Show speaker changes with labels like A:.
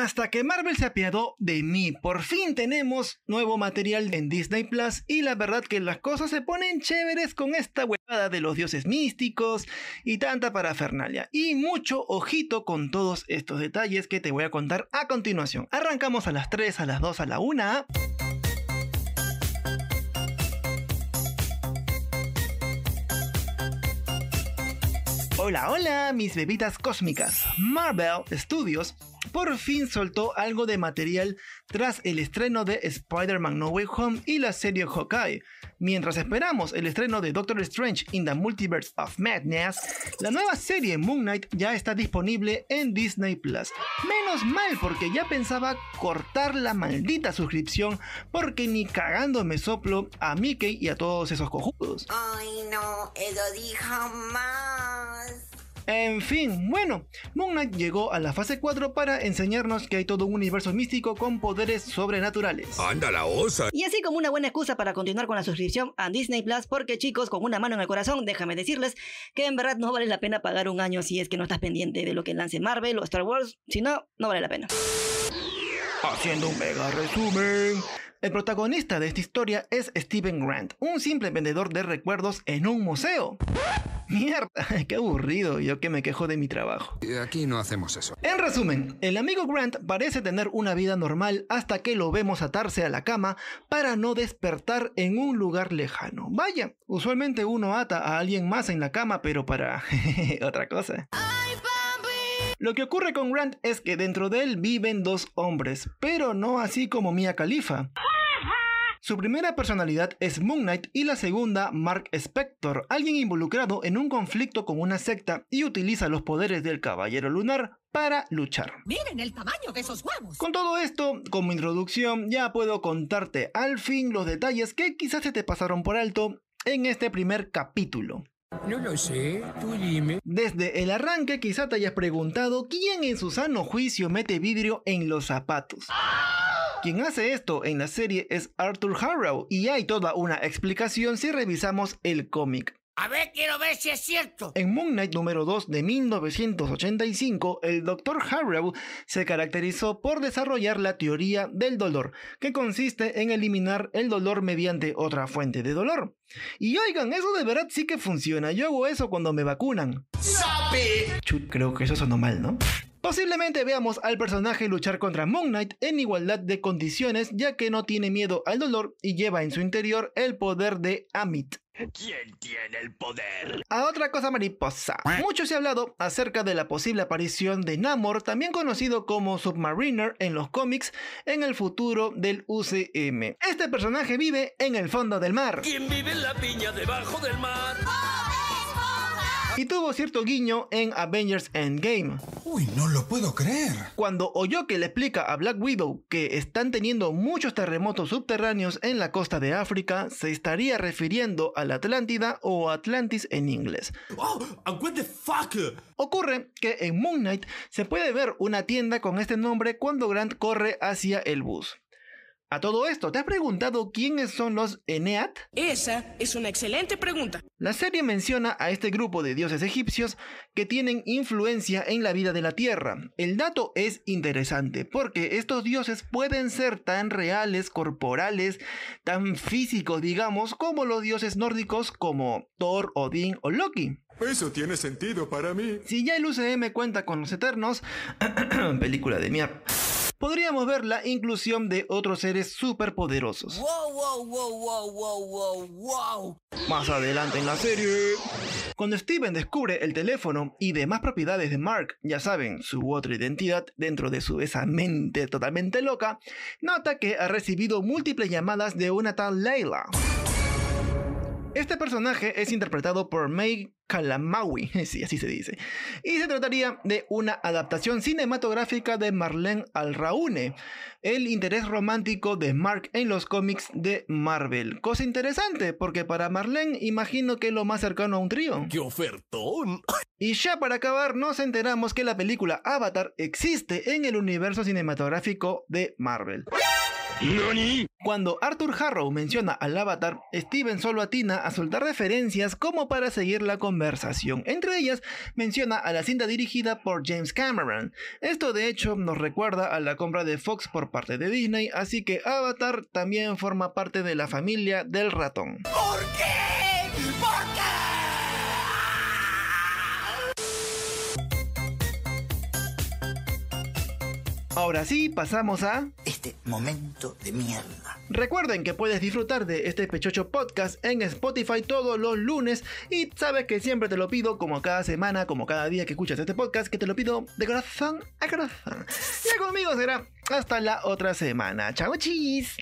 A: Hasta que Marvel se apiadó de mí, por fin tenemos nuevo material en Disney Plus y la verdad que las cosas se ponen chéveres con esta huevada de los dioses místicos y tanta parafernalia. Y mucho ojito con todos estos detalles que te voy a contar a continuación. Arrancamos a las 3, a las 2, a la 1. Hola, hola, mis bebitas cósmicas. Marvel Studios por fin soltó algo de material tras el estreno de Spider-Man No Way Home y la serie Hawkeye. Mientras esperamos el estreno de Doctor Strange in the Multiverse of Madness, la nueva serie Moon Knight ya está disponible en Disney Plus. Menos mal porque ya pensaba cortar la maldita suscripción porque ni cagando me soplo a Mickey y a todos esos cojudos.
B: Ay no, eso dijo más.
A: En fin, bueno, Moon Knight llegó a la fase 4 para enseñarnos que hay todo un universo místico con poderes sobrenaturales.
C: ¡Anda la osa!
D: Y así como una buena excusa para continuar con la suscripción a Disney Plus, porque chicos, con una mano en el corazón, déjame decirles que en verdad no vale la pena pagar un año si es que no estás pendiente de lo que lance Marvel o Star Wars, si no, no vale la pena.
A: Haciendo un mega resumen. El protagonista de esta historia es Steven Grant, un simple vendedor de recuerdos en un museo. Mierda, qué aburrido, yo que me quejo de mi trabajo.
C: Aquí no hacemos eso.
A: En resumen, el amigo Grant parece tener una vida normal hasta que lo vemos atarse a la cama para no despertar en un lugar lejano. Vaya, usualmente uno ata a alguien más en la cama, pero para otra cosa. Lo que ocurre con Grant es que dentro de él viven dos hombres, pero no así como Mia Khalifa. Su primera personalidad es Moon Knight y la segunda Mark Spector, alguien involucrado en un conflicto con una secta y utiliza los poderes del Caballero Lunar para luchar.
E: Miren el tamaño de esos huevos.
A: Con todo esto, como introducción, ya puedo contarte al fin los detalles que quizás se te pasaron por alto en este primer capítulo.
C: No lo sé, tú dime.
A: Desde el arranque quizá te hayas preguntado quién en su sano juicio mete vidrio en los zapatos. Quien hace esto en la serie es Arthur Harrow y hay toda una explicación si revisamos el cómic.
E: A ver, quiero ver si es cierto.
A: En Moon Knight número 2 de 1985, el Dr. Harrow se caracterizó por desarrollar la teoría del dolor, que consiste en eliminar el dolor mediante otra fuente de dolor. Y oigan, eso de verdad sí que funciona. Yo hago eso cuando me vacunan.
E: ¡Sabe!
A: Chut, creo que eso sonó mal, ¿no? Posiblemente veamos al personaje luchar contra Moon Knight en igualdad de condiciones, ya que no tiene miedo al dolor y lleva en su interior el poder de Amit.
F: ¿Quién tiene el poder?
A: A otra cosa mariposa. Mucho se ha hablado acerca de la posible aparición de Namor, también conocido como Submariner en los cómics, en el futuro del UCM. Este personaje vive en el fondo del mar.
F: ¿Quién vive en la piña debajo del mar?
A: Y tuvo cierto guiño en Avengers Endgame.
G: Uy, no lo puedo creer.
A: Cuando oyó que le explica a Black Widow que están teniendo muchos terremotos subterráneos en la costa de África, se estaría refiriendo a la Atlántida o Atlantis en inglés.
F: Oh, what the fuck?
A: Ocurre que en Moon Knight se puede ver una tienda con este nombre cuando Grant corre hacia el bus. A todo esto, ¿te has preguntado quiénes son los Eneat?
E: Esa es una excelente pregunta.
A: La serie menciona a este grupo de dioses egipcios que tienen influencia en la vida de la Tierra. El dato es interesante porque estos dioses pueden ser tan reales, corporales, tan físicos, digamos, como los dioses nórdicos como Thor, Odín o Loki.
G: Eso tiene sentido para mí.
A: Si ya el UCM cuenta con los Eternos, película de mierda podríamos ver la inclusión de otros seres superpoderosos.
E: Wow, wow, wow, wow, wow, wow, wow.
A: Más adelante en la serie, cuando Steven descubre el teléfono y demás propiedades de Mark, ya saben, su otra identidad dentro de su esa mente totalmente loca, nota que ha recibido múltiples llamadas de una tal Layla. Este personaje es interpretado por May Kalamaui, sí, así se dice, y se trataría de una adaptación cinematográfica de Marlene Alraune, el interés romántico de Mark en los cómics de Marvel. Cosa interesante, porque para Marlene imagino que es lo más cercano a un trío.
F: ¡Qué ofertón!
A: Y ya para acabar, nos enteramos que la película Avatar existe en el universo cinematográfico de Marvel. Cuando Arthur Harrow menciona al avatar, Steven solo atina a soltar referencias como para seguir la conversación. Entre ellas, menciona a la cinta dirigida por James Cameron. Esto de hecho nos recuerda a la compra de Fox por parte de Disney, así que Avatar también forma parte de la familia del ratón.
E: ¿Por qué? ¿Por qué?
A: Ahora sí, pasamos a...
H: Este momento de mierda.
A: Recuerden que puedes disfrutar de este Pechocho Podcast en Spotify todos los lunes y sabes que siempre te lo pido como cada semana, como cada día que escuchas este podcast, que te lo pido de corazón a corazón. Ya conmigo será hasta la otra semana. Chao chis.